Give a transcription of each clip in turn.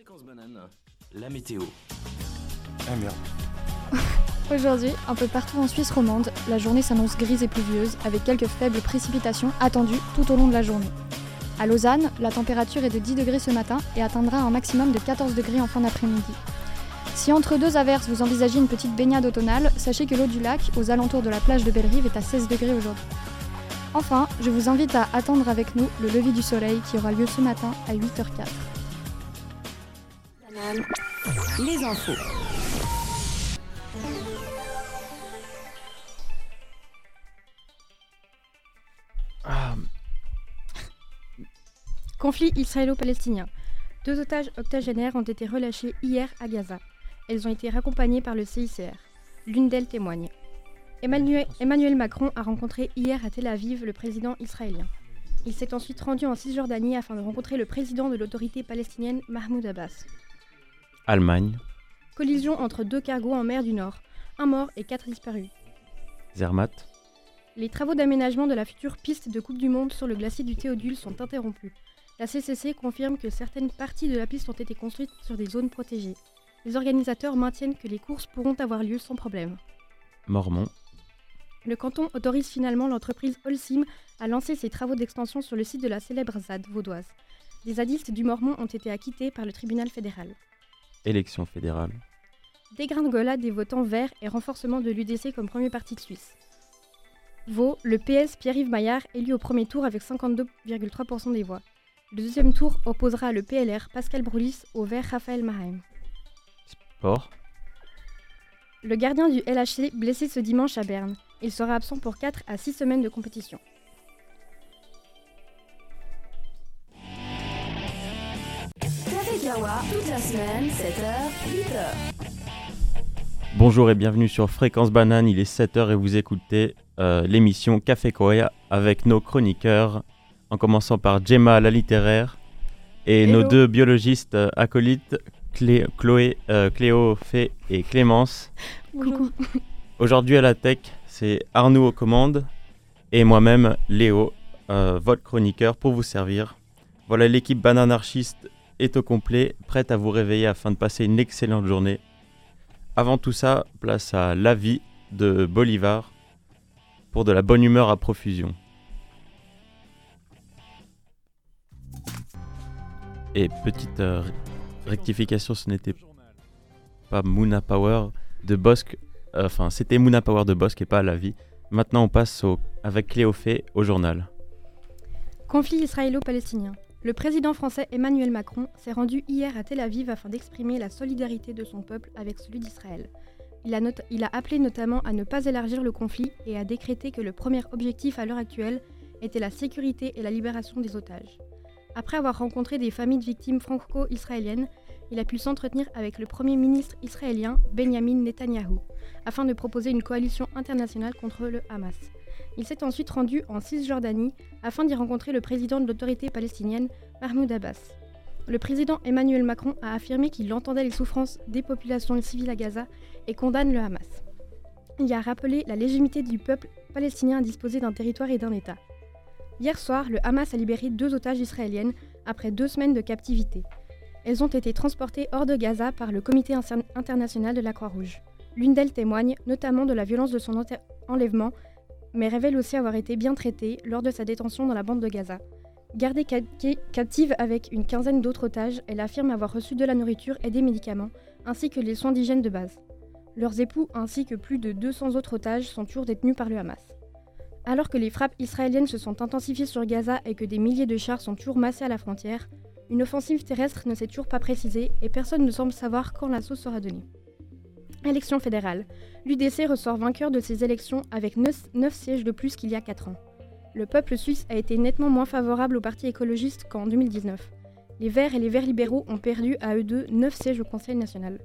Fréquence banane, la météo. Ah merde. Aujourd'hui, un peu partout en Suisse romande, la journée s'annonce grise et pluvieuse, avec quelques faibles précipitations attendues tout au long de la journée. À Lausanne, la température est de 10 degrés ce matin et atteindra un maximum de 14 degrés en fin d'après-midi. Si entre deux averses vous envisagez une petite baignade automnale, sachez que l'eau du lac, aux alentours de la plage de Bellerive, est à 16 degrés aujourd'hui. Enfin, je vous invite à attendre avec nous le lever du soleil qui aura lieu ce matin à 8h04. Les infos. Ah, Conflit israélo-palestinien. Deux otages octogénaires ont été relâchés hier à Gaza. Elles ont été raccompagnées par le CICR. L'une d'elles témoigne. Emmanuel, Emmanuel Macron a rencontré hier à Tel Aviv le président israélien. Il s'est ensuite rendu en Cisjordanie afin de rencontrer le président de l'autorité palestinienne Mahmoud Abbas. Allemagne, Collision entre deux cargos en mer du Nord. Un mort et quatre disparus. Zermatt, Les travaux d'aménagement de la future piste de Coupe du Monde sur le glacier du Théodule sont interrompus. La CCC confirme que certaines parties de la piste ont été construites sur des zones protégées. Les organisateurs maintiennent que les courses pourront avoir lieu sans problème. Mormont, Le canton autorise finalement l'entreprise Holcim à lancer ses travaux d'extension sur le site de la célèbre ZAD vaudoise. Des zadistes du Mormont ont été acquittés par le tribunal fédéral. Élection fédérale, Dégringolade des votants verts et renforcement de l'UDC comme premier parti de Suisse. Vaud, le PS Pierre-Yves Maillard élu au premier tour avec 52,3% des voix. Le deuxième tour opposera le PLR Pascal Broulis au vert Raphaël Maheim. Sport, Le gardien du LHC blessé ce dimanche à Berne. Il sera absent pour 4 à 6 semaines de compétition. La semaine, 7h, 8h. Bonjour et bienvenue sur Fréquence Banane, il est 7h et vous écoutez euh, l'émission Café Koya avec nos chroniqueurs, en commençant par Gemma la littéraire et nos deux biologistes euh, acolytes, Clé- Chloé, euh, Cléo, Fé et Clémence. Coucou. Aujourd'hui à la tech, c'est Arnaud aux commandes et moi-même, Léo, euh, votre chroniqueur pour vous servir. Voilà, l'équipe bananarchiste est au complet, prête à vous réveiller afin de passer une excellente journée. Avant tout ça, place à La vie de Bolivar pour de la bonne humeur à profusion. Et petite euh, rectification, ce n'était pas Moona Power de Bosque euh, Enfin, c'était Moona Power de Bosque et pas La Vie. Maintenant, on passe au, avec Cléophée au journal. Conflit israélo-palestinien. Le président français Emmanuel Macron s'est rendu hier à Tel Aviv afin d'exprimer la solidarité de son peuple avec celui d'Israël. Il a, appelé notamment à ne pas élargir le conflit et a décrété que le premier objectif à l'heure actuelle était la sécurité et la libération des otages. Après avoir rencontré des familles de victimes franco-israéliennes, il a pu s'entretenir avec le premier ministre israélien Benjamin Netanyahou afin de proposer une coalition internationale contre le Hamas. Il s'est ensuite rendu en Cisjordanie afin d'y rencontrer le président de l'autorité palestinienne, Mahmoud Abbas. Le président Emmanuel Macron a affirmé qu'il entendait les souffrances des populations civiles à Gaza et condamne le Hamas. Il a rappelé la légitimité du peuple palestinien à disposer d'un territoire et d'un État. Hier soir, le Hamas a libéré deux otages israéliennes après deux semaines de captivité. Elles ont été transportées hors de Gaza par le Comité inter- international de la Croix-Rouge. L'une d'elles témoigne notamment de la violence de son enlèvement mais révèle aussi avoir été bien traitée lors de sa détention dans la bande de Gaza. Gardée ca- ca- captive avec une quinzaine d'autres otages, elle affirme avoir reçu de la nourriture et des médicaments, ainsi que les soins d'hygiène de base. Leurs époux ainsi que plus de 200 autres otages sont toujours détenus par le Hamas. Alors que les frappes israéliennes se sont intensifiées sur Gaza et que des milliers de chars sont toujours massés à la frontière, une offensive terrestre ne s'est toujours pas précisée et personne ne semble savoir quand l'assaut sera donné. Élection fédérale. L'UDC ressort vainqueur de ces élections avec 9, sièges de plus qu'il y a 4 ans. Le peuple suisse a été nettement moins favorable au parti écologiste qu'en 2019. Les Verts et les Verts libéraux ont perdu à eux deux 9 sièges au Conseil national.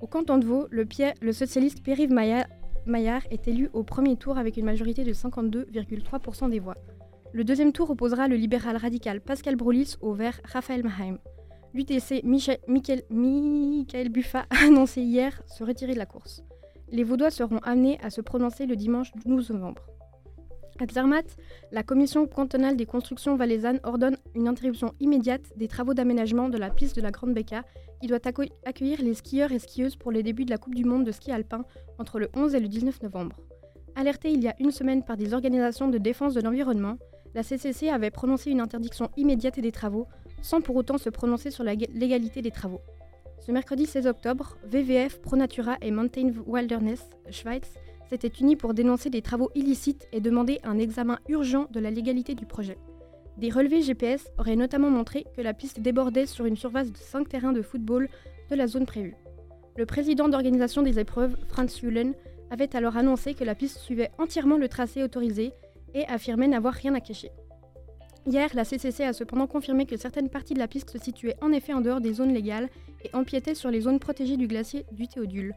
Au canton de Vaud, le, Pierre- socialiste Maillard, Maillard est élu au premier tour avec une majorité de 52,3% des voix. Le deuxième tour opposera le libéral radical Pascal Broulis au Vert Raphaël Maheim. L'UTC Michael, Michael Buffa a annoncé hier se retirer de la course. Les Vaudois seront amenés à se prononcer le dimanche 12 novembre. À Zermatt, la commission cantonale des constructions valaisannes ordonne une interruption immédiate des travaux d'aménagement de la piste de la Grande Becca qui doit accueillir les skieurs et skieuses pour les débuts de la Coupe du Monde de ski alpin entre le 11 et le 19 novembre. Alertée il y a une semaine par des organisations de défense de l'environnement, la CCC avait prononcé une interdiction immédiate des travaux, sans pour autant se prononcer sur la légalité des travaux. Ce mercredi 16 octobre, VVF, ProNatura et Mountain Wilderness Schweiz s'étaient unis pour dénoncer des travaux illicites et demander un examen urgent de la légalité du projet. Des relevés GPS auraient notamment montré que la piste débordait sur une surface de 5 terrains de football de la zone prévue. Le président d'organisation des épreuves, Franz Julen, avait alors annoncé que la piste suivait entièrement le tracé autorisé et affirmait n'avoir rien à cacher. Hier, la CCC a cependant confirmé que certaines parties de la piste se situaient en effet en dehors des zones légales et empiétaient sur les zones protégées du glacier du Théodule.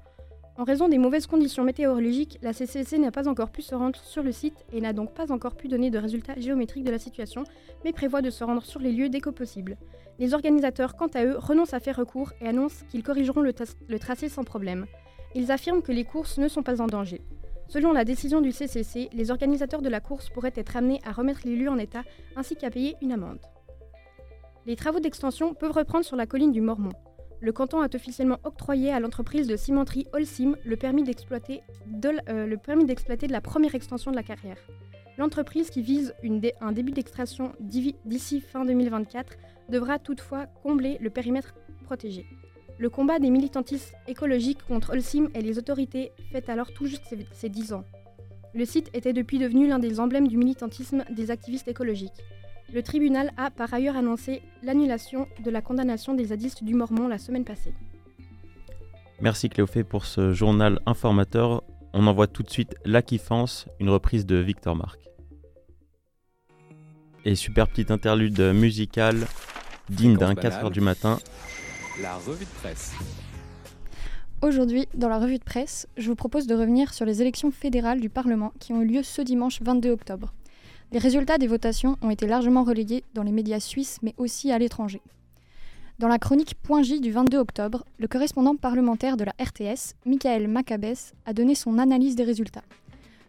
En raison des mauvaises conditions météorologiques, la CCC n'a pas encore pu se rendre sur le site et n'a donc pas encore pu donner de résultats géométriques de la situation, mais prévoit de se rendre sur les lieux dès que possible. Les organisateurs, quant à eux, renoncent à faire recours et annoncent qu'ils corrigeront le, le tracé sans problème. Ils affirment que les courses ne sont pas en danger. Selon la décision du CCC, les organisateurs de la course pourraient être amenés à remettre les lieux en état ainsi qu'à payer une amende. Les travaux d'extension peuvent reprendre sur la colline du Mormont le canton a officiellement octroyé à l'entreprise de cimenterie Holcim le permis d'exploiter de, euh, de, la première extension de la carrière. L'entreprise qui vise un début d'extraction d'ici fin 2024 devra toutefois combler le périmètre protégé. Le combat des militantistes écologiques contre Holcim et les autorités fait alors tout juste ses 10 ans. Le site était depuis devenu l'un des emblèmes du militantisme des activistes écologiques. Le tribunal a par ailleurs annoncé l'annulation de la condamnation des zadistes du Mormon la semaine passée. Merci Cléophée pour ce journal informateur. On envoie tout de suite La Kiffance, une reprise de Victor Marc. Et super petite interlude musicale digne d'un 4h du matin. La revue de presse. Aujourd'hui, dans la revue de presse, je vous propose de revenir sur les élections fédérales du Parlement qui ont eu lieu ce dimanche 22 octobre. Les résultats des votations ont été largement relayés dans les médias suisses mais aussi à l'étranger. Dans la chronique Point J du 22 octobre, le correspondant parlementaire de la RTS, Michael Macabès, a donné son analyse des résultats.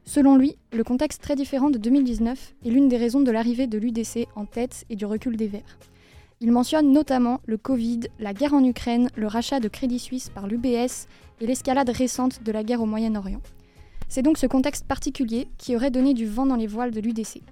Selon lui, le contexte très différent de 2019 est l'une des raisons de l'arrivée de l'UDC en tête et du recul des Verts. Il mentionne notamment le Covid, la guerre en Ukraine, le rachat de Crédit Suisse par l'UBS et l'escalade récente de la guerre au Moyen-Orient. C'est donc ce contexte particulier qui aurait donné du vent dans les voiles de l'UDC.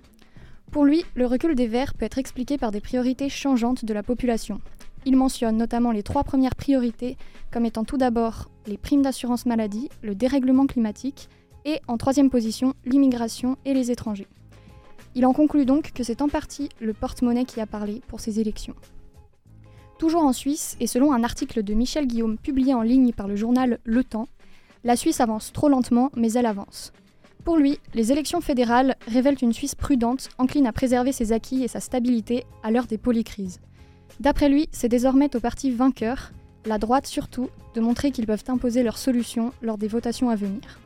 Pour lui, le recul des Verts peut être expliqué par des priorités changeantes de la population. Il mentionne notamment les trois premières priorités comme étant tout d'abord les primes d'assurance maladie, le dérèglement climatique et en troisième position l'immigration et les étrangers. Il en conclut donc que c'est en partie le porte-monnaie qui a parlé pour ces élections. Toujours en Suisse, et selon un article de Michel Guillaume publié en ligne par le journal Le Temps, la Suisse avance trop lentement, mais elle avance. Pour lui, les élections fédérales révèlent une Suisse prudente, encline à préserver ses acquis et sa stabilité à l'heure des polycrises. D'après lui, c'est désormais au parti vainqueur, la droite surtout, de montrer qu'ils peuvent imposer leurs solutions lors des votations à venir.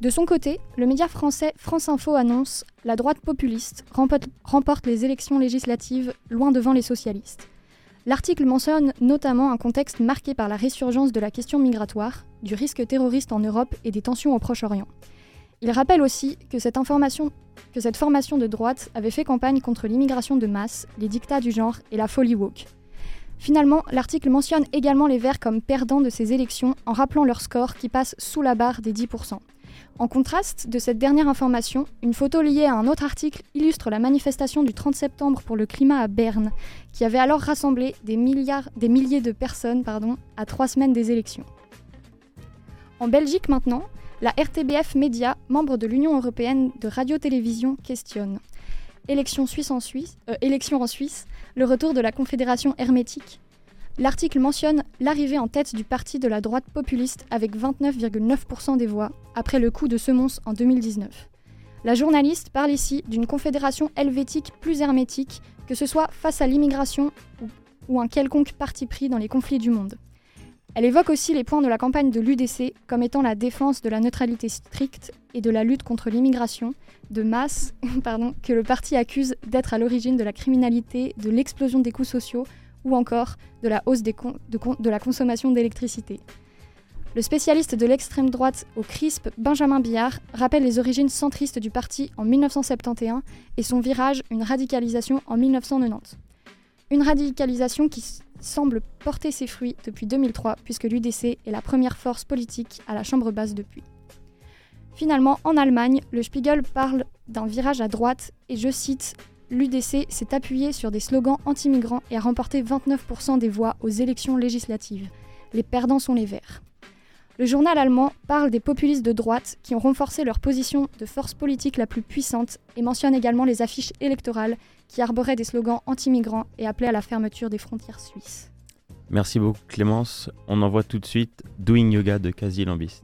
De son côté, le média français France Info annonce La droite populiste remporte les élections législatives loin devant les socialistes. L'article mentionne notamment un contexte marqué par la résurgence de la question migratoire, du risque terroriste en Europe et des tensions au Proche-Orient. Il rappelle aussi que cette, formation de droite avait fait campagne contre l'immigration de masse, les dictats du genre et la folie woke. Finalement, l'article mentionne également les Verts comme perdants de ces élections en rappelant leur score qui passe sous la barre des 10%. En contraste de cette dernière information, une photo liée à un autre article illustre la manifestation du 30 septembre pour le climat à Berne, qui avait alors rassemblé des, milliers de personnes à trois semaines des élections. En Belgique maintenant, la RTBF Média, membre de l'Union européenne de radio-télévision, questionne. Élection, Suisse en Suisse, euh, élection en Suisse, le retour de la Confédération hermétique. L'article mentionne l'arrivée en tête du parti de la droite populiste avec 29,9% des voix après le coup de semonce en 2019. La journaliste parle ici d'une confédération helvétique plus hermétique, que ce soit face à l'immigration ou un quelconque parti pris dans les conflits du monde. Elle évoque aussi les points de la campagne de l'UDC comme étant la défense de la neutralité stricte et de la lutte contre l'immigration de masse que le parti accuse d'être à l'origine de la criminalité, de l'explosion des coûts sociaux ou encore de la hausse de, de la consommation d'électricité. Le spécialiste de l'extrême droite au CRISP, Benjamin Billard, rappelle les origines centristes du parti en 1971 et son virage, une radicalisation en 1990. Une radicalisation qui semble porter ses fruits depuis 2003 puisque l'UDC est la première force politique à la Chambre basse depuis. Finalement, en Allemagne, le Spiegel parle d'un virage à droite et je cite L'UDC s'est appuyé sur des slogans anti-migrants et a remporté 29% des voix aux élections législatives. Les perdants sont les Verts. Le journal allemand parle des populistes de droite qui ont renforcé leur position de force politique la plus puissante et mentionne également les affiches électorales qui arboraient des slogans anti-migrants et appelaient à la fermeture des frontières suisses. Merci beaucoup Clémence. On envoie tout de suite Doing Yoga de Kazi Lambist.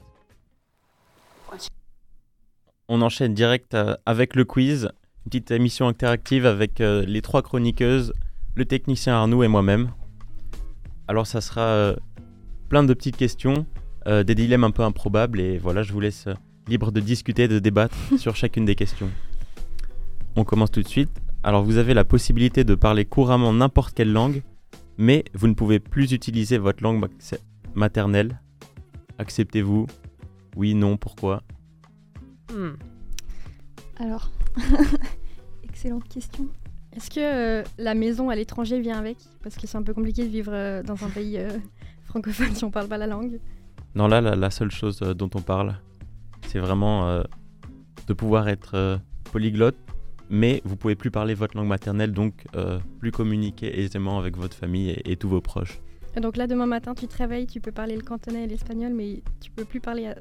On enchaîne direct euh, avec le quiz, une petite émission interactive avec euh, les trois chroniqueuses, le technicien Arnaud et moi-même. Alors ça sera euh, plein de petites questions, euh, des dilemmes un peu improbables et voilà, je vous laisse libre de discuter, de débattre sur chacune des questions. On commence tout de suite. Alors vous avez la possibilité de parler couramment n'importe quelle langue, mais vous ne pouvez plus utiliser votre langue maternelle. Acceptez-vous? Oui, non, pourquoi? Hmm. Alors, excellente question. Est-ce que euh, la maison à l'étranger vient avec? Parce que c'est un peu compliqué de vivre euh, dans un pays euh, francophone si on parle pas la langue. Non, là, la, la seule chose euh, dont on parle, c'est vraiment euh, de pouvoir être euh, polyglotte, mais vous pouvez plus parler votre langue maternelle, donc euh, plus communiquer aisément avec votre famille et, et tous vos proches. Et donc là, demain matin, tu te réveilles, tu peux parler le cantonais et l'espagnol, mais tu peux plus parler à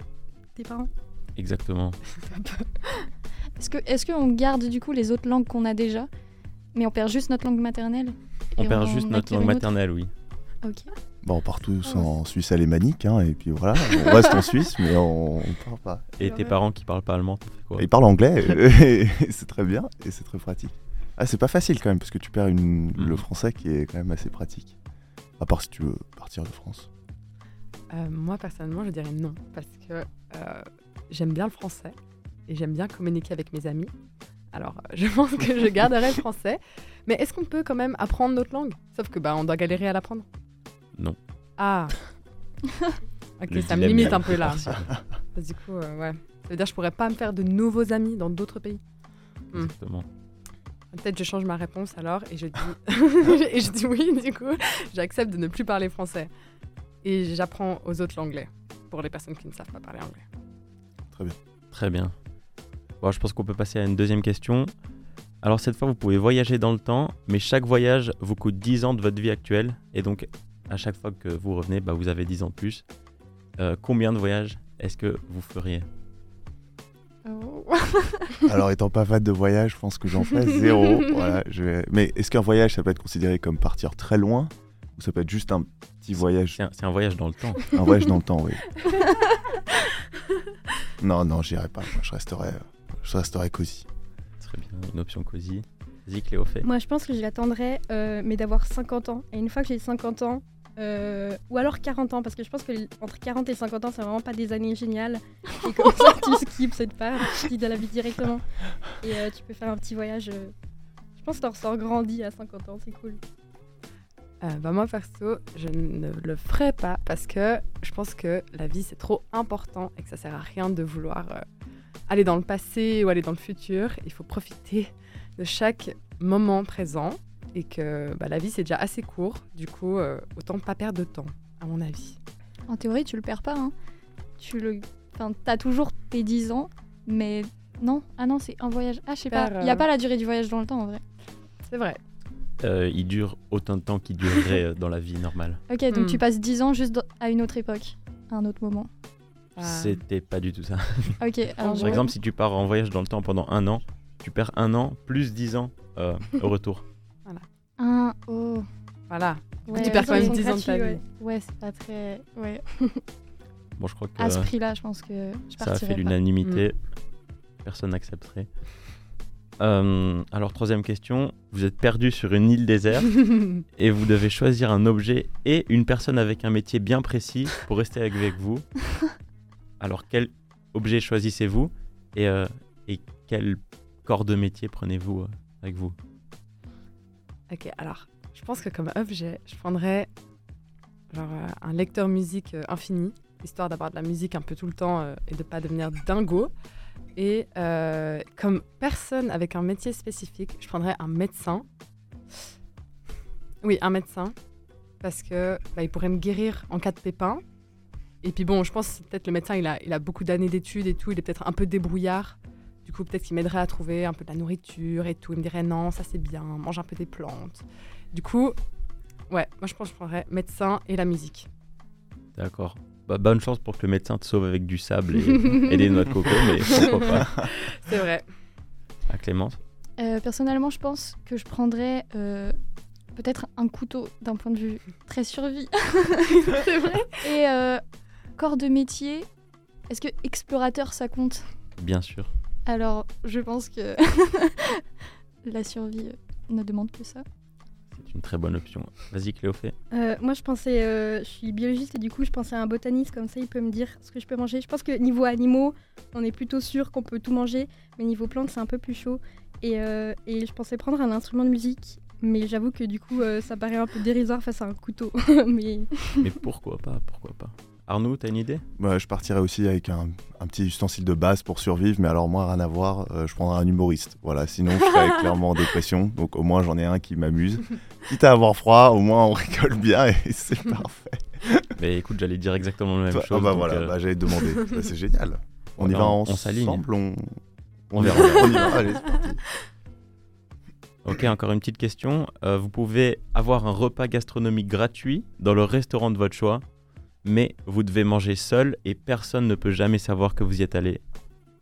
tes parents? Exactement. Est-ce que est-ce qu'on garde du coup les autres langues qu'on a déjà, mais on perd juste notre langue maternelle On perd on juste notre langue maternelle, oui. Ok. Bon, on part tous Ah ouais. en Suisse alémanique, hein, et puis voilà, on reste en Suisse, mais on, on part pas. Et tes parents qui parlent pas allemand, t'as fait quoi? Ils parlent anglais, et c'est très bien, et c'est très pratique. Ah, c'est pas facile quand même, parce que tu perds une... le français qui est quand même assez pratique. À part si tu veux partir de France. Euh, moi, personnellement, je dirais non, parce que euh, j'aime bien le français et j'aime bien communiquer avec mes amis. Alors, euh, je pense que je garderai le français. Mais est-ce qu'on peut quand même apprendre notre langue? Sauf que bah, on doit galérer à l'apprendre. Non. Ah. ok, Le ça me limite un peu là. du coup, euh, ouais. Ça veut dire que je pourrais pas me faire de nouveaux amis dans d'autres pays. Hmm. Exactement. Peut-être je change ma réponse alors et je dis et je dis oui du coup j'accepte de ne plus parler français et j'apprends aux autres l'anglais pour les personnes qui ne savent pas parler anglais. Très bien. Bon, je pense qu'on peut passer à une deuxième question. Alors cette fois, vous pouvez voyager dans le temps, mais chaque voyage vous coûte 10 ans de votre vie actuelle. Et donc, à chaque fois que vous revenez, bah, vous avez 10 ans de plus. Euh, combien de voyages est-ce que vous feriez? Oh. Alors, étant pas fan de voyage, je pense que j'en fais zéro. voilà, je vais- Mais est-ce qu'un voyage, ça peut être considéré comme partir très loin? Ou ça peut être juste un petit voyage C'est un, voyage dans le temps. Un voyage dans le temps, oui. non, non, j'irai pas. Moi, je resterai, je resterai cosy. Serait bien une option cosy. Vas-y, Cléo, fait. Moi, je pense que je l'attendrai, euh, mais d'avoir 50 ans. Et une fois que j'ai 50 ans, euh, ou alors 40 ans, parce que je pense que entre 40 et 50 ans, c'est vraiment pas des années géniales. Et comme ça, tu skips cette part, tu quittes de la vie directement. Et euh, tu peux faire un petit voyage. euh, Je pense que t'en ressors grandi à 50 ans, c'est cool. Euh, bah moi perso je ne le ferai pas parce que je pense que la vie c'est trop important et que ça sert à rien de vouloir euh, aller dans le passé ou aller dans le futur. Il faut profiter de chaque moment présent et que bah, la vie c'est déjà assez court. Du coup euh, autant pas perdre de temps à mon avis. En théorie, tu le perds pas. Hein. Tu le, enfin, t'as toujours tes 10 ans, mais non. Ah non, c'est un voyage. Ah, je sais pas. Il y a euh, pas la durée du voyage dans le temps en vrai. C'est vrai. Euh, il dure autant de temps qu'il durerait dans la vie normale. Ok, donc Hmm. tu passes 10 ans juste à une autre époque, à un autre moment. Euh, C'était pas du tout ça. Ok, alors Par je- exemple, si tu pars en voyage dans le temps pendant un an, tu perds un an plus 10 ans euh, au retour. un. Oh. Voilà. Ouais, tu perds quand même Ils sont 10 ans de ta vie. ouais. Ouais, c'est pas très. Ouais. Bon, je crois que À ce euh, prix-là, je pense que je ça a fait l'unanimité. Personne n'accepterait. Euh, alors, troisième question. Vous êtes perdu sur une île déserte et vous devez choisir un objet et une personne avec un métier bien précis pour rester avec vous. Alors, quel objet choisissez-vous et, euh, et quel corps de métier prenez-vous euh, avec vous? Ok, alors, je pense que comme objet, je prendrais genre, euh, un lecteur musique infini histoire d'avoir de la musique un peu tout le temps et de pas devenir dingo. Et comme personne avec un métier spécifique, je prendrais un médecin. Oui, un médecin. Parce que bah, il pourrait me guérir en cas de pépin. Et puis bon, je pense que peut-être le médecin, il a, il a beaucoup d'années d'études et tout. Il est peut-être un peu débrouillard. Du coup, peut-être qu'il m'aiderait à trouver un peu de la nourriture et tout. Il me dirait non, ça c'est bien, mange un peu des plantes. Du coup, ouais, moi je pense que je prendrais médecin et la musique. D'accord. Bah, bonne chance pour que le médecin te sauve avec du sable et, et des noix de coco, mais pourquoi pas. C'est vrai. À Clémence? Euh, personnellement, je pense que je prendrais euh, peut-être un couteau d'un point de vue très survie. C'est vrai? Et euh, corps de métier, est-ce que explorateur ça compte? Bien sûr. Alors, je pense que la survie euh, ne demande que ça. C'est une très bonne option. Vas-y, Cléophée. Euh, moi, je pensais, euh, je suis biologiste et du coup, je pensais à un botaniste comme ça, il peut me dire ce que je peux manger. Je pense que niveau animaux, on est plutôt sûr qu'on peut tout manger, mais niveau plantes, c'est un peu plus chaud. Et, euh, et je pensais prendre un instrument de musique, mais j'avoue que du coup, euh, ça paraît un peu dérisoire face à un couteau. mais Mais pourquoi pas? Pourquoi pas? Arnaud, t'as une idée? Moi, je partirais aussi avec un, un petit ustensile de base pour survivre, mais alors moi, rien à voir, euh, je prendrais un humoriste. Voilà, sinon je serais clairement en dépression, donc au moins j'en ai un qui m'amuse. Quitte à avoir froid, au moins on rigole bien et c'est parfait. Mais écoute, j'allais dire exactement la même Toi- chose. ah bah voilà, euh, bah, j'allais te demander. Bah, c'est génial. On y va on- on s'aligne. ensemble, on... On verra. on y va. Allez, c'est parti. Ok, encore une petite question. Euh, vous pouvez avoir un repas gastronomique gratuit dans le restaurant de votre choix, mais vous devez manger seul et personne ne peut jamais savoir que vous y êtes allé.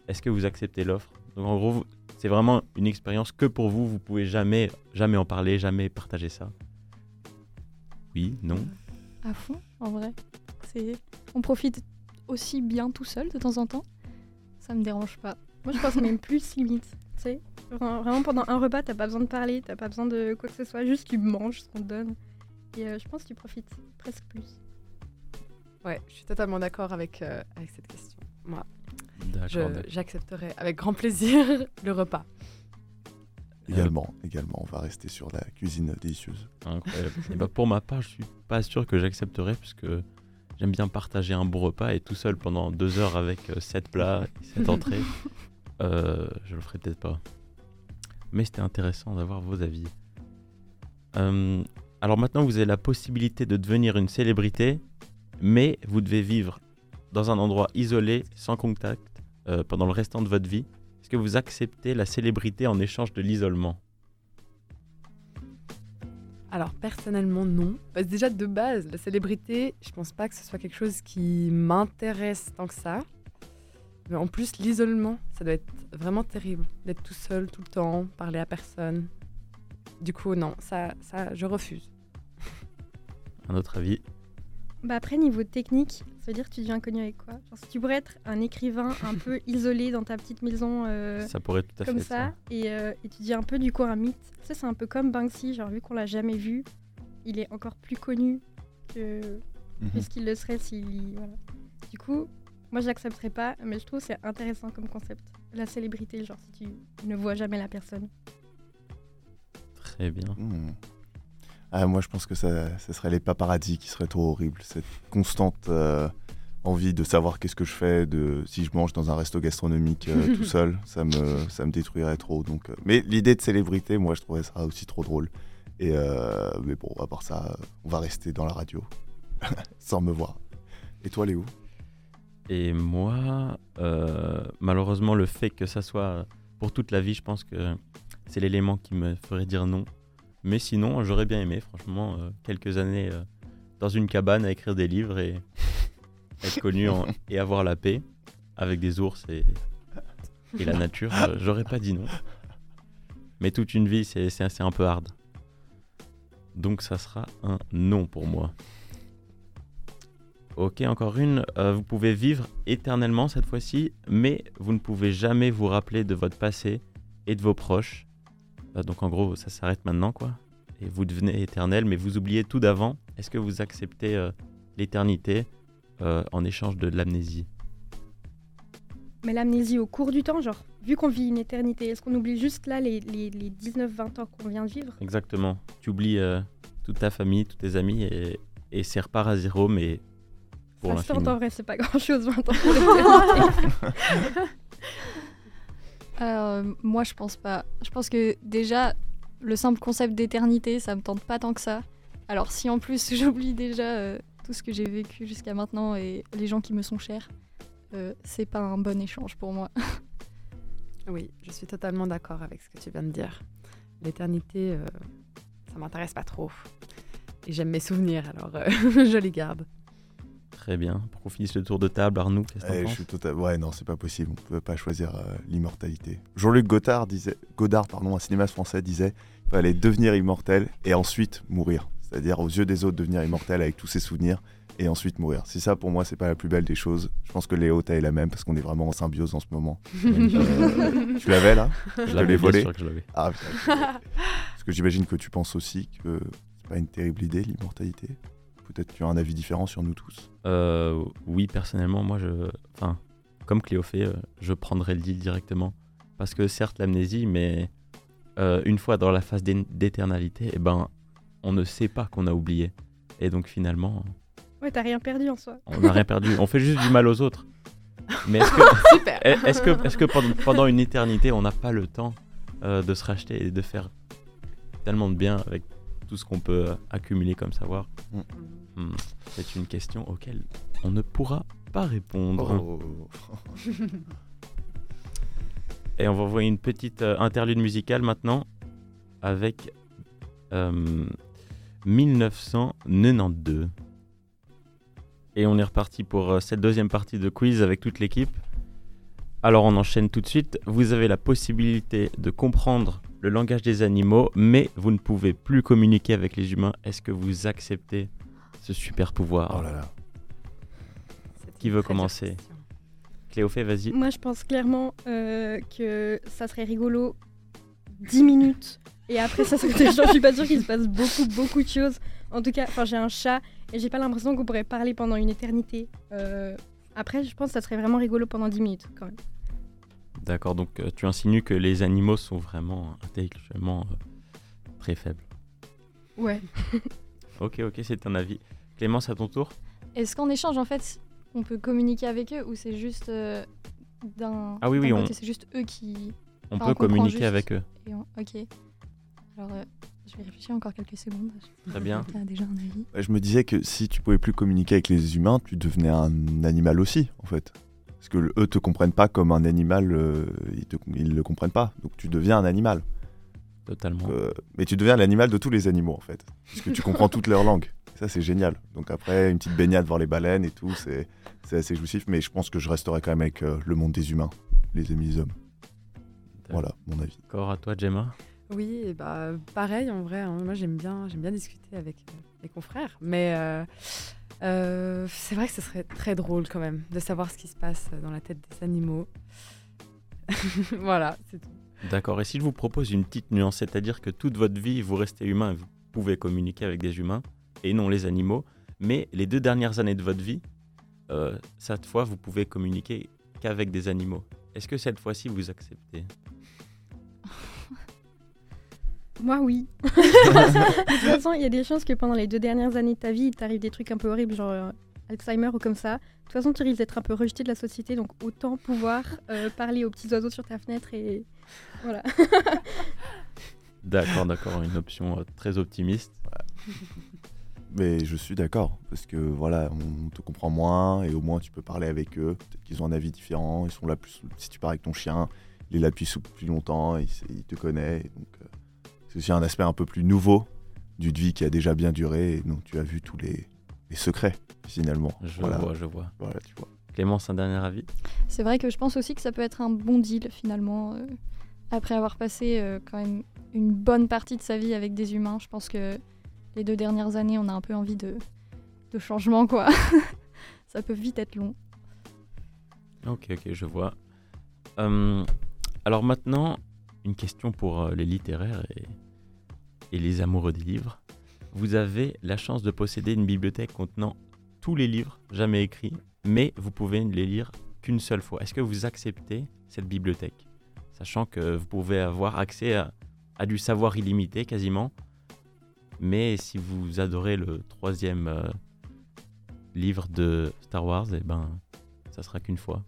Est-ce que vous acceptez l'offre? Donc en gros, c'est vraiment une expérience que pour vous. Vous pouvez jamais, jamais en parler, jamais partager ça. Oui, non. À fond, en vrai. C'est... On profite aussi bien tout seul de temps en temps. Ça me dérange pas. moi, je pense même plus limite. Tu sais, Vra- vraiment pendant un repas, t'as pas besoin de parler, t'as pas besoin de quoi que ce soit, juste tu manges ce qu'on te donne. Et euh, je pense que tu profites presque plus. Ouais, je suis totalement d'accord avec, euh, avec cette question. Moi, j'accepterai avec grand plaisir le repas. Également, également, on va rester sur la cuisine délicieuse. Incroyable. Et bah, pour ma part, je suis pas sûr que j'accepterais puisque j'aime bien partager un bon repas et tout seul pendant deux heures avec euh, sept plats, et sept entrées. euh, je le ferai peut-être pas. Mais c'était intéressant d'avoir vos avis. Euh, alors maintenant, vous avez la possibilité de devenir une célébrité, mais vous devez vivre dans un endroit isolé, sans contact, euh, pendant le restant de votre vie. Est-ce que vous acceptez la célébrité en échange de l'isolement? Alors personnellement non. Parce que déjà de base, la célébrité, je pense pas que ce soit quelque chose qui m'intéresse tant que ça. Mais en plus, l'isolement, ça doit être vraiment terrible d'être tout seul tout le temps, parler à personne. Du coup, non, ça, ça, je refuse. Un autre avis? Bah après, niveau technique, ça veut dire que tu deviens connu avec quoi? Genre, si tu pourrais être un écrivain un peu isolé dans ta petite maison euh, Ça pourrait tout à comme fait ça. ça, et, euh, et tu dis un peu du coup un mythe. Sais, c'est un peu comme Banksy, genre vu qu'on l'a jamais vu, il est encore plus connu que, que ce qu'il le serait s'il... Voilà. Du coup, moi je l'accepterais pas, mais je trouve que c'est intéressant comme concept. La célébrité, genre si tu ne vois jamais la personne. Très bien. Hmm. Ah, moi, je pense que ça, ça serait les paparazzis qui seraient trop horribles. Cette constante euh, envie de savoir qu'est-ce que je fais, de si je mange dans un resto gastronomique euh, tout seul, ça me, ça me détruirait trop. Donc, euh, Mais l'idée de célébrité, moi, je trouvais ça aussi trop drôle. Et euh, mais bon, à part ça, on va rester dans la radio, sans me voir. Et toi, Léo? Et moi, euh, malheureusement, le fait que ça soit pour toute la vie, je pense que c'est l'élément qui me ferait dire non. Mais sinon, j'aurais bien aimé, franchement, euh, quelques années euh, dans une cabane à écrire des livres et être connu en- et avoir la paix avec des ours et, et la nature. euh, j'aurais pas dit non. Mais toute une vie, c'est c'est- c'est un peu hard. Donc ça sera un non pour moi. Ok, encore une. Euh, vous pouvez vivre éternellement cette fois-ci, mais vous ne pouvez jamais vous rappeler de votre passé et de vos proches. Euh, donc en gros, ça s'arrête maintenant, quoi. Et vous devenez éternel, mais vous oubliez tout d'avant. Est-ce que vous acceptez euh, l'éternité euh, en échange de l'amnésie? Mais l'amnésie au cours du temps, genre, vu qu'on vit une éternité, est-ce qu'on oublie juste là les, les, les 19-20 ans qu'on vient de vivre? Exactement. Tu oublies euh, toute ta famille, tous tes amis, et, et c'est repart à zéro, mais pour Ça se en vrai, c'est pas grand chose 20 ans. Euh, moi, je pense pas. Je pense que déjà, le simple concept d'éternité, ça me tente pas tant que ça. Alors, si en plus j'oublie déjà euh, tout ce que j'ai vécu jusqu'à maintenant et les gens qui me sont chers, euh, c'est pas un bon échange pour moi. Oui, je suis totalement d'accord avec ce que tu viens de dire. L'éternité, euh, ça m'intéresse pas trop. Et j'aime mes souvenirs, alors je les garde. Très bien. Pour qu'on finisse le tour de table, Arnaud, qu'est-ce que Eh, je suis total... Ouais, non, c'est pas possible. On peut pas choisir euh, l'immortalité. Jean-Luc Godard disait, Godard, pardon, un cinéaste français disait, il fallait devenir immortel et ensuite mourir. C'est-à-dire aux yeux des autres devenir immortel avec tous ses souvenirs et ensuite mourir. Si ça, pour moi, c'est pas la plus belle des choses. Je pense que Léo, t'as la même parce qu'on est vraiment en symbiose en ce moment. Euh, tu l'avais là? Je te l'avais volé? sûr que je l'avais. Ah, putain, Parce que j'imagine que tu penses aussi que c'est pas une terrible idée l'immortalité? Peut-être tu as un avis différent sur nous tous. Euh, oui, personnellement, moi, je, enfin, comme Cléo fait, euh, je prendrais le deal directement. Parce que certes, l'amnésie, mais euh, une fois dans la phase d'é- d'éternalité, eh ben, on ne sait pas qu'on a oublié. Et donc finalement, Ouais, t'as rien perdu en soi. on n'a rien perdu. On fait juste du mal aux autres. Mais est-ce que, Super est-ce que, est-ce que pendant, pendant une éternité, on n'a pas le temps euh, de se racheter et de faire tellement de bien avec tout ce qu'on peut euh, accumuler comme savoir Hmm, C'est une question auquel on ne pourra pas répondre. Oh. Et on va voir une petite euh, interlude musicale maintenant avec euh, 1992. Et on est reparti pour euh, cette deuxième partie de quiz avec toute l'équipe. Alors on enchaîne tout de suite. Vous avez la possibilité de comprendre le langage des animaux, mais vous ne pouvez plus communiquer avec les humains. Est-ce que vous acceptez ce super pouvoir Oh là là. C'est Qui veut commencer. Cléophée, vas-y. Moi, je pense clairement euh, que ça serait rigolo 10 minutes. Et après, ça serait. J'en suis pas sûre qu'il se passe beaucoup, beaucoup de choses. En tout cas, enfin, j'ai un chat et j'ai pas l'impression qu'on pourrait parler pendant une éternité. Euh, après, je pense que ça serait vraiment rigolo pendant 10 minutes quand même. D'accord, donc euh, tu insinues que les animaux sont vraiment intellectuellement euh, très faibles. Ouais. Ok, ok, c'est un avis. Clémence, à ton tour Est-ce qu'en échange, en fait, on peut communiquer avec eux ou c'est juste euh, d'un. Ah oui, oui, on- C'est juste eux qui. On Enfin, peut on communiquer juste. avec eux. et on- Ok. Alors, euh, je vais réfléchir encore quelques secondes. Très bien. Tu as déjà un avis Ouais, Je me disais que si tu pouvais plus communiquer avec les humains, tu devenais un animal aussi, en fait. Parce que eux te comprennent pas comme un animal, euh, ils, te, ils le comprennent pas. Donc tu deviens un animal. Totalement. Euh, mais tu deviens l'animal de tous les animaux, en fait. Parce que tu comprends toutes leurs langues. Ça, c'est génial. Donc après, une petite baignade voir les baleines et tout, c'est c'est assez jouissif. Mais je pense que je resterai quand même avec euh, le monde des humains, les amis des hommes. Voilà, mon avis. Encore à toi, Gemma. Oui, et bah, pareil en vrai. hein. moi, j'aime bien, j'aime bien discuter avec mes confrères. Mais euh, c'est vrai que ce serait très drôle quand même de savoir ce qui se passe dans la tête des animaux. voilà, c'est tout. D'accord, et si je vous propose une petite nuance, c'est-à-dire que toute votre vie, vous restez humain vous pouvez communiquer avec des humains et non les animaux, mais les deux dernières années de votre vie, euh, cette fois, vous pouvez communiquer qu'avec des animaux. Est-ce que cette fois-ci, vous acceptez? Moi, oui. de toute façon, il y a des chances que pendant les deux dernières années de ta vie, il t'arrive des trucs un peu horribles, genre euh, Alzheimer ou comme ça. De toute façon, tu risques d'être un peu rejeté de la société, donc autant pouvoir euh, parler aux petits oiseaux sur ta fenêtre et voilà. D'accord, d'accord, une option euh, très optimiste. Mais je suis d'accord, parce que voilà, on te comprend moins et au moins tu peux parler avec eux. Peut-être qu'ils ont un avis différent, ils sont là plus. Si tu pars avec ton chien, il est là depuis sou- plus longtemps, il, il te connaît. donc, euh, c'est aussi un aspect un peu plus nouveau d'une vie qui a déjà bien duré et donc tu as vu tous les, les secrets finalement. Je voilà, vois, je vois. voilà, tu vois. Clémence, un dernier avis? C'est vrai que je pense aussi que ça peut être un bon deal finalement. euh, après avoir passé euh, quand même une bonne partie de sa vie avec des humains, je pense que les deux dernières années, on a un peu envie de, de changement quoi. ça peut vite être long. Ok, ok, je vois. Euh, alors maintenant, une question pour euh, les littéraires et, les amoureux des livres. Vous avez la chance de posséder une bibliothèque contenant tous les livres jamais écrits, mais vous pouvez les lire qu'une seule fois. Est-ce que vous acceptez cette bibliothèque? Sachant que vous pouvez avoir accès à, du savoir illimité quasiment, mais si vous adorez le troisième, euh, livres de Star Wars, et ben, ça sera qu'une fois.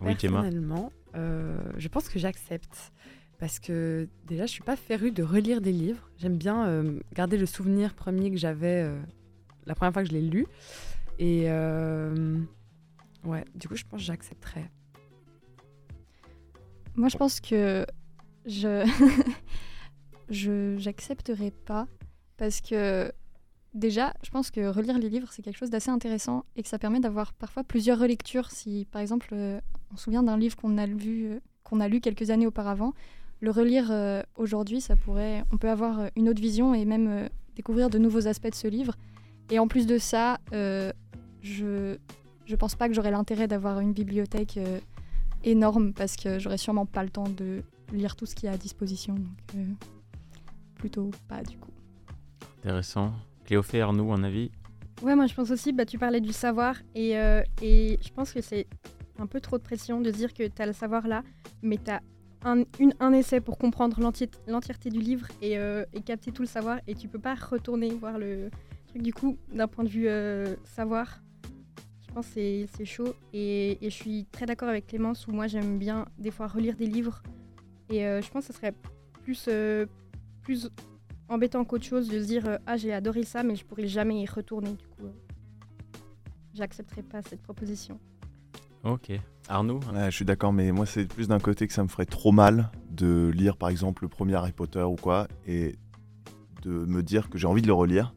Oui. Personnellement, euh, je pense que j'accepte. Parce que déjà, je suis pas férue de relire des livres. J'aime bien euh, garder le souvenir premier que j'avais euh, la première fois que je l'ai lu. Et euh, ouais, du coup, je pense que j'accepterais. Moi, je pense que je je j'accepterai pas parce que déjà, je pense que relire les livres c'est quelque chose d'assez intéressant et que ça permet d'avoir parfois plusieurs relectures. Si par exemple, euh, on se souvient d'un livre qu'on a vu euh, qu'on a lu quelques années auparavant, le relire euh, aujourd'hui, ça pourrait, on peut avoir une autre vision et même découvrir de nouveaux aspects de ce livre. Et en plus de ça, je je pense pas que j'aurais l'intérêt d'avoir une bibliothèque énorme parce que j'aurais sûrement pas le temps de lire tout ce qu'il y a à disposition. Donc, plutôt pas du coup. Intéressant. Cléophée, Arnaud, un avis Ouais, moi je pense aussi, bah, tu parlais du savoir et, euh, et je pense que c'est un peu trop de pression de dire que tu as le savoir là, mais tu as un, une- un essai pour comprendre l'entièreté du livre et, euh, et capter tout le savoir et tu peux pas retourner voir le truc. Du coup, d'un point de vue euh, savoir, je pense que c'est- chaud et, et je suis très d'accord avec Clémence où moi j'aime bien des fois relire des livres et je pense que ce serait plus, plus embêtant qu'autre chose de se dire euh, ah j'ai adoré ça mais je pourrais jamais y retourner du coup euh, j'accepterai pas cette proposition Ok. Arnaud? Ouais, je suis d'accord, mais moi, c'est plus d'un côté que ça me ferait trop mal de lire, par exemple, le premier Harry Potter ou quoi, et de me dire que j'ai envie de le relire,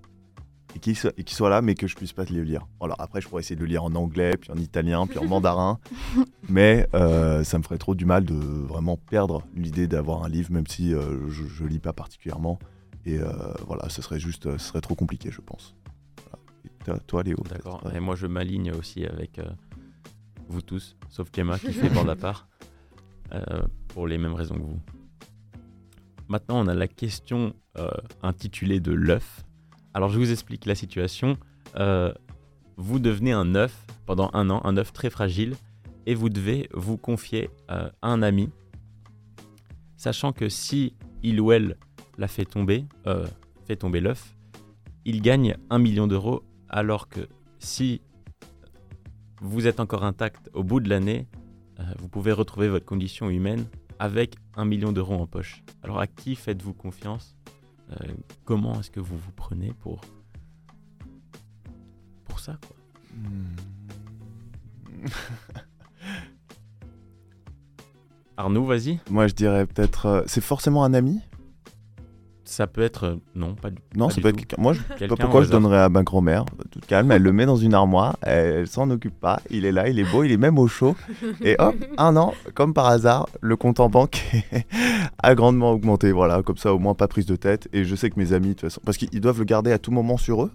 et qu'il soit, là, mais que je puisse pas le lire. Alors après, je pourrais essayer de le lire en anglais, puis en italien, puis en mandarin, mais euh, ça me ferait trop du mal de vraiment perdre l'idée d'avoir un livre, même si euh, je, je lis pas particulièrement. Et euh, voilà, ce serait juste, ce serait trop compliqué, je pense. Voilà. Et toi, Léo D'accord. Et moi, je m'aligne aussi avec euh, vous tous, sauf Gemma qui fait bande à part, euh, pour les mêmes raisons que vous. Maintenant, on a la question euh, intitulée de l'œuf. Alors, je vous explique la situation. Euh, vous devenez un œuf pendant un an, un œuf très fragile, et vous devez vous confier euh, à un ami, sachant que si il ou elle la fait tomber, euh, fait tomber l'œuf, il gagne un million d'euros, alors que si vous êtes encore intact au bout de l'année, euh, vous pouvez retrouver votre condition humaine avec un million d'euros en poche. Alors à qui faites-vous confiance? Euh, Comment est-ce que vous vous prenez pour pour ça quoi? Hmm. Arnaud, vas-y. Moi, je dirais peut-être. euh, c'est forcément un ami Ça peut être euh, non, pas du Non, pas ça du peut être tout. quelqu'un. Moi, je sais pas Quelqu'un pourquoi je donnerais à ma grand-mère, toute calme. Elle le met dans une armoire, elle, elle s'en occupe pas. Il est là, il est beau, il est même au chaud. Et hop, un an, comme par hasard, le compte en banque a grandement augmenté. Voilà, comme ça, au moins pas prise de tête. Et je sais que mes amis, de toute façon, parce qu'ils doivent le garder à tout moment sur eux.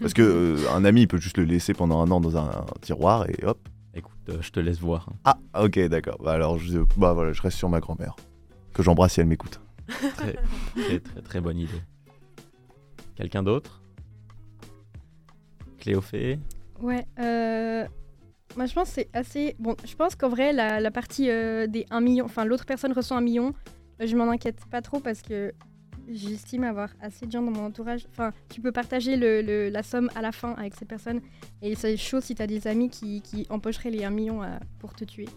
Parce que euh, un ami, il peut juste le laisser pendant un an dans un, un tiroir et hop. Écoute, euh, je te laisse voir. Ah, ok, d'accord. Bah alors, je, bah voilà, je reste sur ma grand-mère. Que j'embrasse si elle m'écoute. Très, très, très, bonne idée. Quelqu'un d'autre? Cléophée? Ouais, euh, moi je pense c'est assez. Bon, je pense qu'en vrai, la, la partie euh, des 1 million, enfin l'autre personne reçoit un million, euh, je m'en inquiète pas trop parce que j'estime avoir assez de gens dans mon entourage. Enfin, tu peux partager le, la somme à la fin avec ces personnes et c'est chaud si tu as des amis qui, qui empocheraient les 1 million à- pour te tuer.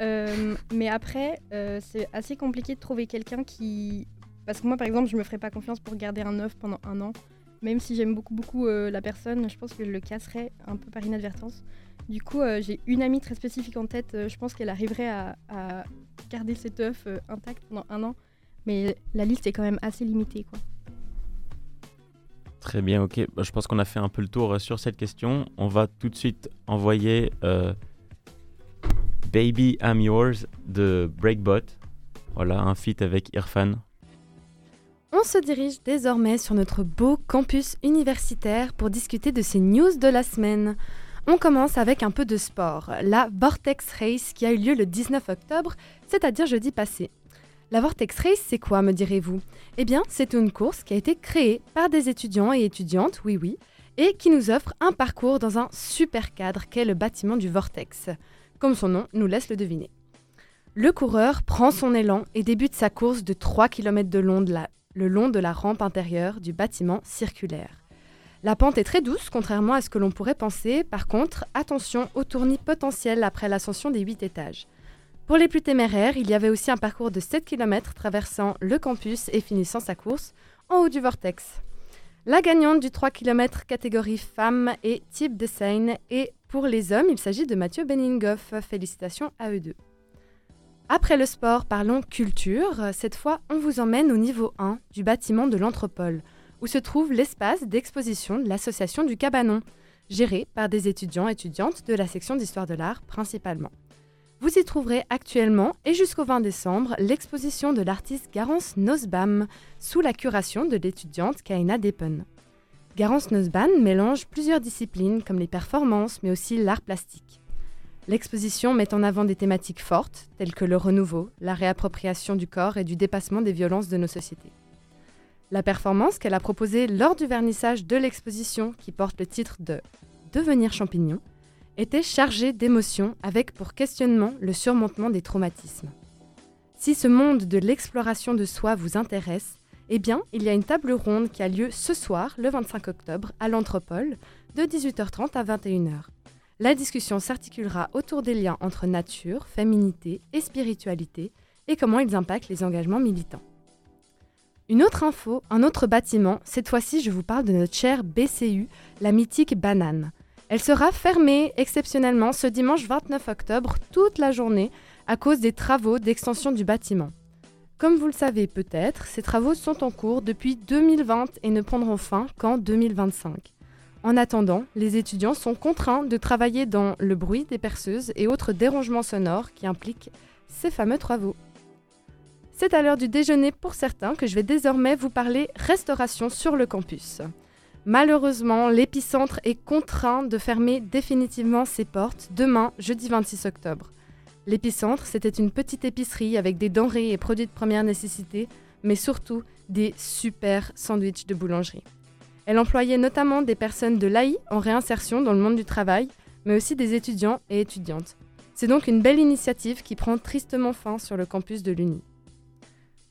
Euh, mais après, euh, c'est assez compliqué de trouver quelqu'un qui. Parce que moi, par exemple, je me ferais pas confiance pour garder un œuf pendant un an. Même si j'aime beaucoup, beaucoup euh, la personne, je pense que je le casserais un peu par inadvertance. Du coup, j'ai une amie très spécifique en tête. je pense qu'elle arriverait à, garder cet œuf intact pendant un an. Mais la liste est quand même assez limitée. Quoi. Très bien, ok. Bah, je pense qu'on a fait un peu le tour sur cette question. On va tout de suite envoyer Baby I'm Yours de Breakbot. Voilà, un feat avec Irfan. On se dirige désormais sur notre beau campus universitaire pour discuter de ces news de la semaine. On commence avec un peu de sport, la Vortex Race qui a eu lieu le 19 octobre, c'est-à-dire jeudi passé. La Vortex Race, c'est quoi, me direz-vous? Eh bien, c'est une course qui a été créée par des étudiants et étudiantes, oui oui, et qui nous offre un parcours dans un super cadre qu'est le bâtiment du Vortex. Comme son nom nous laisse le deviner. Le coureur prend son élan et débute sa course de 3 km de long, le long de la rampe intérieure du bâtiment circulaire. La pente est très douce, contrairement à ce que l'on pourrait penser. Par contre, attention au tournis potentiel après l'ascension des 8 étages. Pour les plus téméraires, il y avait aussi un parcours de 7 km traversant le campus et finissant sa course en haut du vortex. La gagnante du 3 km catégorie femmes est Type de Seine et pour les hommes, il s'agit de Mathieu Benningoff. Félicitations à eux deux. Après le sport, parlons culture. Cette fois, on vous emmène au niveau 1 du bâtiment de l'Anthropole où se trouve l'espace d'exposition de l'Association du Cabanon, géré par des étudiants et étudiantes de la section d'histoire de l'art principalement. Vous y trouverez actuellement et jusqu'au 20 décembre l'exposition de l'artiste Garance Nosbam sous la curation de l'étudiante Kaina Depen. Garance Nosbam mélange plusieurs disciplines comme les performances mais aussi l'art plastique. L'exposition met en avant des thématiques fortes telles que le renouveau, la réappropriation du corps et du dépassement des violences de nos sociétés. La performance qu'elle a proposée lors du vernissage de l'exposition, qui porte le titre de Devenir champignon, était chargée d'émotions avec pour questionnement le surmontement des traumatismes. Si ce monde de l'exploration de soi vous intéresse, eh bien, il y a une table ronde qui a lieu ce soir, le 25 octobre, à l'Anthropole, de 18h30 à 21h. La discussion s'articulera autour des liens entre nature, féminité et spiritualité et comment ils impactent les engagements militants. Une autre info, un autre bâtiment, cette fois-ci je vous parle de notre chère BCU, la mythique banane. Elle sera fermée exceptionnellement ce dimanche 29 octobre toute la journée à cause des travaux d'extension du bâtiment. Comme vous le savez peut-être, ces travaux sont en cours depuis 2020 et ne prendront fin qu'en 2025. En attendant, les étudiants sont contraints de travailler dans le bruit des perceuses et autres dérangements sonores qui impliquent ces fameux travaux. C'est à l'heure du déjeuner pour certains que je vais désormais vous parler restauration sur le campus. Malheureusement, l'épicentre est contraint de fermer définitivement ses portes demain, jeudi 26 octobre. L'épicentre, c'était une petite épicerie avec des denrées et produits de première nécessité, mais surtout des super sandwichs de boulangerie. Elle employait notamment des personnes de l'AI en réinsertion dans le monde du travail, mais aussi des étudiants et étudiantes. C'est donc une belle initiative qui prend tristement fin sur le campus de l'Uni.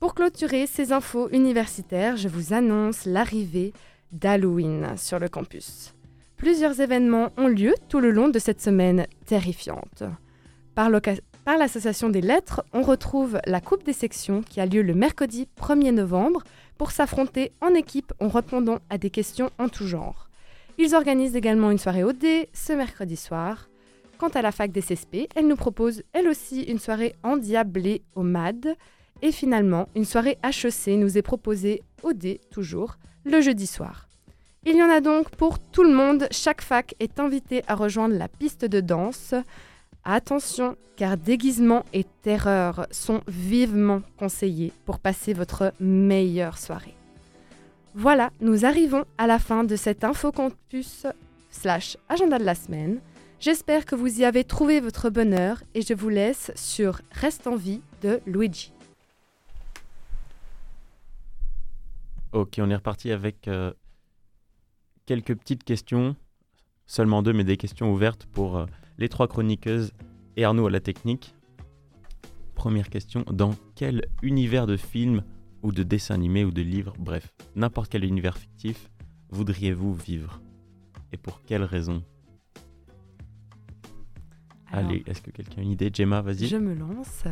Pour clôturer ces infos universitaires, je vous annonce l'arrivée d'Halloween sur le campus. Plusieurs événements ont lieu tout le long de cette semaine terrifiante. L'association des lettres, on retrouve la Coupe des sections qui a lieu le mercredi 1er novembre pour s'affronter en équipe en répondant à des questions en tout genre. Ils organisent également une soirée au dé ce mercredi soir. Quant à la fac des CSP, elle nous propose elle aussi une soirée endiablée au MAD et finalement, une soirée HEC nous est proposée au D, toujours, le jeudi soir. Il y en a donc pour tout le monde. Chaque fac est invité à rejoindre la piste de danse. Attention, car déguisement et terreur sont vivement conseillés pour passer votre meilleure soirée. Voilà, nous arrivons à la fin de cet infocampus slash agenda de la semaine. J'espère que vous y avez trouvé votre bonheur et je vous laisse sur Reste en vie de Luigi. Ok, on est reparti avec euh, quelques petites questions, seulement deux, mais des questions ouvertes pour euh, les trois chroniqueuses et Arnaud à la technique. Première question, dans quel univers de film ou de dessin animé ou de livre, bref, n'importe quel univers fictif, voudriez-vous vivre? Et pour quelle raison? Allez, est-ce que quelqu'un a une idée? Gemma, vas-y. Je me lance.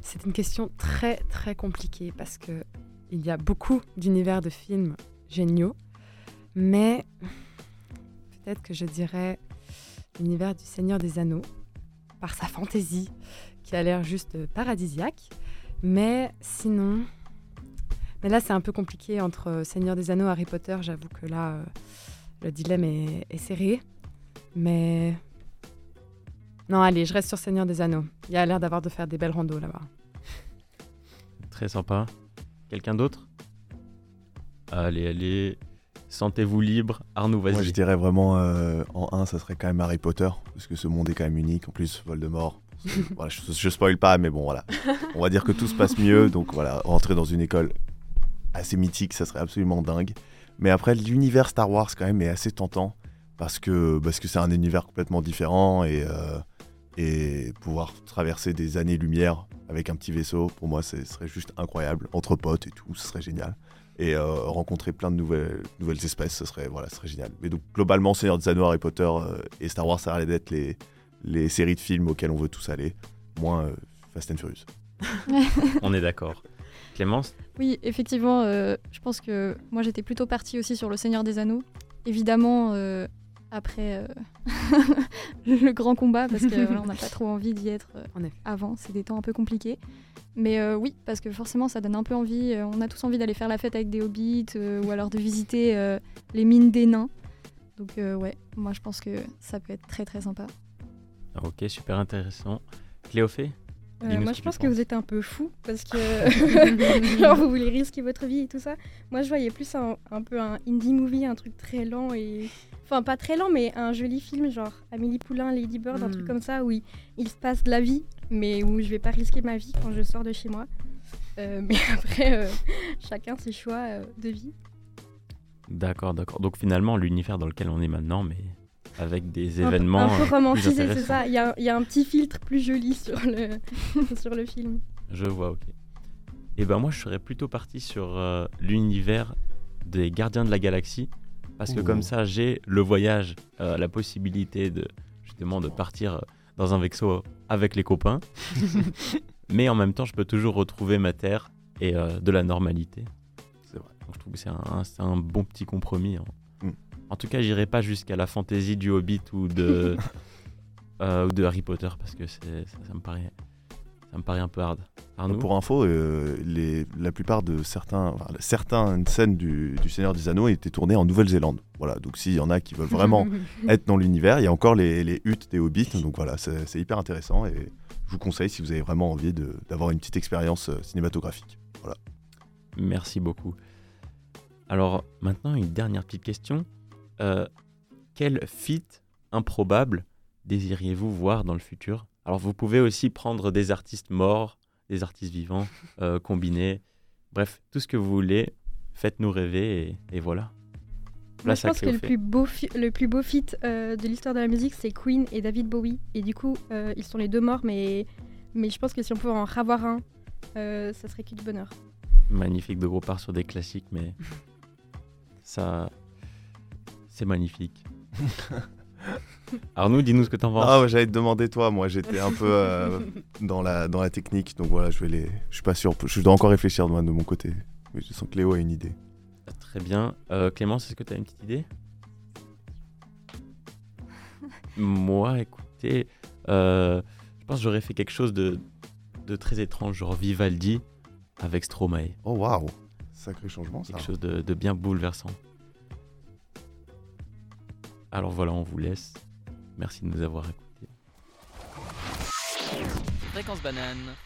C'est une question très très compliquée parce que il y a beaucoup d'univers de films géniaux, mais peut-être que je dirais l'univers du Seigneur des Anneaux, par sa fantaisie, qui a l'air juste paradisiaque. Mais sinon... Mais là, c'est un peu compliqué entre Seigneur des Anneaux Harry Potter. J'avoue que là, euh, le dilemme est, serré. Mais... Non, allez, je reste sur Seigneur des Anneaux. Il a l'air d'avoir de faire des belles randos là-bas. Très sympa. Quelqu'un d'autre? Allez, allez. Sentez-vous libre. Arnaud, vas-y. Moi, je dirais vraiment euh, en 1, ça serait quand même Harry Potter, parce que ce monde est quand même unique. En plus, Voldemort. voilà, je, je spoil pas, mais bon, voilà. On va dire que tout se passe mieux. Donc voilà, rentrer dans une école assez mythique, ça serait absolument dingue. Mais après, l'univers Star Wars, quand même, est assez tentant, parce que parce que c'est un univers complètement différent et. Euh, Et pouvoir traverser des années-lumière avec un petit vaisseau, pour moi, ce serait juste incroyable. Entre potes et tout, ce serait génial. Et euh, rencontrer plein de nouvelles, nouvelles espèces, ce serait, voilà, ce serait génial. Mais donc, globalement, Seigneur des Anneaux, Harry Potter euh, et Star Wars, ça allait d'être les, les séries de films auxquelles on veut tous aller, moins euh, Fast and Furious. On est d'accord. Clémence? Oui, effectivement, euh, je pense que moi j'étais plutôt partie aussi sur Le Seigneur des Anneaux. Évidemment, euh, après euh, le grand combat, parce que voilà, on n'a pas trop envie d'y être euh, avant, c'est des temps un peu compliqués. Mais euh, oui, parce que forcément ça donne un peu envie. euh, on a tous envie d'aller faire la fête avec des hobbits euh, ou alors de visiter euh, les mines des nains. Donc euh, ouais, moi je pense que ça peut être très très sympa. Ok, super intéressant. Cléophée? Euh, moi, je pense que vous êtes un peu fou parce que genre, vous voulez risquer votre vie et tout ça. Moi, je voyais plus un, un peu un indie movie, un truc très lent et. Enfin, pas très lent, mais un joli film, genre Amélie Poulain, Lady Bird, un truc comme ça où il, il se passe de la vie, mais où je vais pas risquer ma vie quand je sors de chez moi. Euh, mais après, euh, chacun ses choix de vie. D'accord, d'accord. Donc finalement, l'univers dans lequel on est maintenant, mais avec des événements. Un euh, peu plus romantisé, c'est ça. Il y, a, il y a un petit filtre plus joli sur le, sur le film. Je vois, ok. Et ben moi, je serais plutôt parti sur euh, l'univers des Gardiens de la Galaxie, parce que Ouh. comme ça, j'ai le voyage, euh, la possibilité de justement de partir euh, dans un vaisseau avec les copains, mais en même temps, je peux toujours retrouver ma terre et euh, de la normalité. C'est vrai. Donc, je trouve que c'est un, c'est un bon petit compromis. hein. En tout cas, j'irai pas jusqu'à la fantaisie du Hobbit ou de euh, ou de Harry Potter parce que c'est ça, ça me paraît ça me paraît un peu hard. Arnaud Pour info, euh, les, la plupart de certains, enfin, certaines scènes du, du Seigneur des Anneaux étaient tournées en Nouvelle-Zélande. Voilà, donc s'il y en a qui veulent vraiment être dans l'univers, il y a encore les, les huttes des hobbits, donc voilà, c'est c'est hyper intéressant et je vous conseille si vous avez vraiment envie de- d'avoir une petite expérience euh, cinématographique. Merci beaucoup. Alors maintenant, une dernière petite question. Euh, quel feat improbable désiriez-vous voir dans le futur? Alors vous pouvez aussi prendre des artistes morts, des artistes vivants, euh, combinés. Bref, tout ce que vous voulez, faites-nous rêver et, et voilà. Moi, je pense que le plus beau, le plus beau feat euh, de l'histoire de la musique, c'est Queen et David Bowie. Et du coup, euh, ils sont les deux morts, mais, mais je pense que si on pouvait en revoir un, euh, ça serait que du bonheur. Magnifique, de gros part sur des classiques, mais ça, c'est magnifique. Arnaud, dis-nous ce que t'en penses. Ah ouais, j'allais te demander toi, moi j'étais un peu euh, dans, la, dans la technique, donc voilà, je vais les. Je suis pas sûr, je dois encore réfléchir de, moi, de mon côté. Mais je sens que Léo a une idée. Très bien. Euh, Clémence, est-ce que tu as une petite idée? Moi, écoutez, euh, je pense que j'aurais fait quelque chose de, de très étrange, genre Vivaldi avec Stromae. Oh waouh, sacré changement ça. Quelque chose de, de bien bouleversant. Alors voilà, on vous laisse. Merci de nous avoir écoutés. Fréquence banane.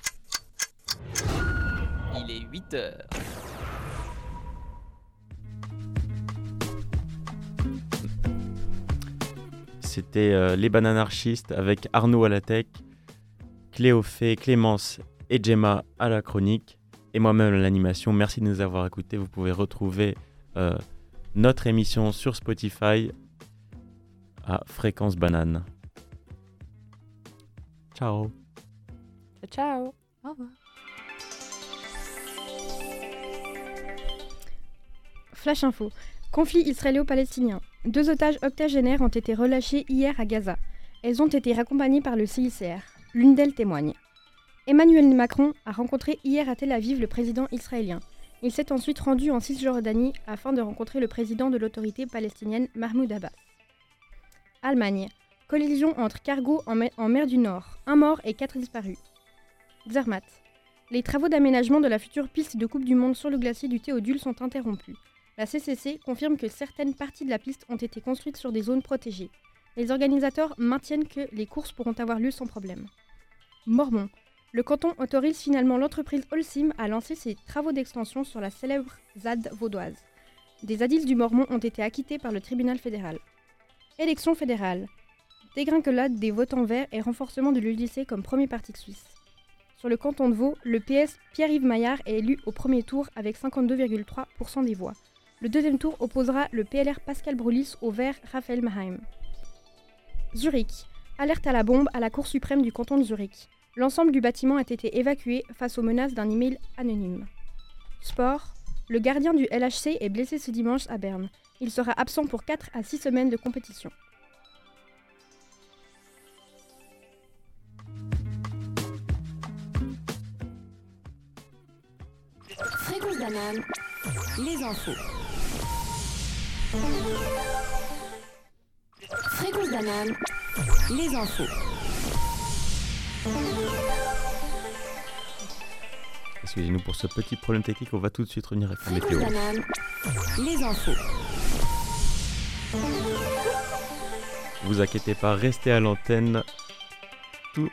Il est 8 heures. C'était euh, Les Bananarchistes avec Arnaud à la tech, Cléophée, Clémence et Gemma à la chronique et moi-même à l'animation. Merci de nous avoir écoutés. Vous pouvez retrouver euh, notre émission sur Spotify à Fréquence Banane. Ciao. Ciao. Au revoir. Flash info. Conflit israélo-palestinien. Deux otages octogénaires ont été relâchés hier à Gaza. Elles ont été raccompagnées par le CICR. L'une d'elles témoigne. Emmanuel Macron a rencontré hier à Tel Aviv le président israélien. Il s'est ensuite rendu en Cisjordanie afin de rencontrer le président de l'autorité palestinienne Mahmoud Abbas. Allemagne. Collision entre cargos en, mer- du Nord. Un mort et quatre disparus. Zermatt. Les travaux d'aménagement de la future piste de Coupe du Monde sur le glacier du Théodule sont interrompus. La CCC confirme que certaines parties de la piste ont été construites sur des zones protégées. Les organisateurs maintiennent que les courses pourront avoir lieu sans problème. Mormon. Le canton autorise finalement l'entreprise Holcim à lancer ses travaux d'extension sur la célèbre ZAD vaudoise. Des zadis du Mormon ont été acquittés par le tribunal fédéral. Élection fédérale. Dégringolade des votants verts et renforcement de l'UDC comme premier parti de Suisse. Sur le canton de Vaud, le PS Pierre-Yves Maillard est élu au premier tour avec 52,3% des voix. Le deuxième tour opposera le PLR Pascal Brulis au vert Raphaël Maheim. Zurich. Alerte à la bombe à la Cour suprême du canton de Zurich. L'ensemble du bâtiment a été évacué face aux menaces d'un email anonyme. Sport. Le gardien du LHC est blessé ce dimanche à Berne. Il sera absent pour 4 à 6 semaines de compétition. Fréquence banane, les infos. Fréquence banane, les infos. Excusez-nous pour ce petit problème technique, on va tout de suite revenir avec la Fréquence météo. banane, les infos. Vous inquiétez pas, restez à l'antenne. Tout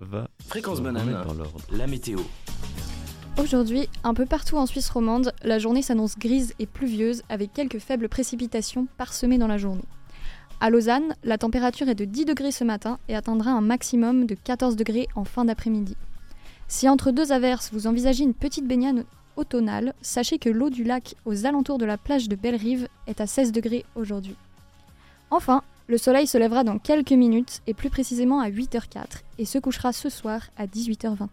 va Fréquence banane, dans l'ordre. la météo. Aujourd'hui, un peu partout en Suisse romande, la journée s'annonce grise et pluvieuse avec quelques faibles précipitations parsemées dans la journée. À Lausanne, la température est de 10 degrés ce matin et atteindra un maximum de 14 degrés en fin d'après-midi. Si entre deux averses vous envisagez une petite baignade automnale, sachez que l'eau du lac aux alentours de la plage de Belle-Rive est à 16 degrés aujourd'hui. Enfin, le soleil se lèvera dans quelques minutes et plus précisément à 8h04 et se couchera ce soir à 18h29.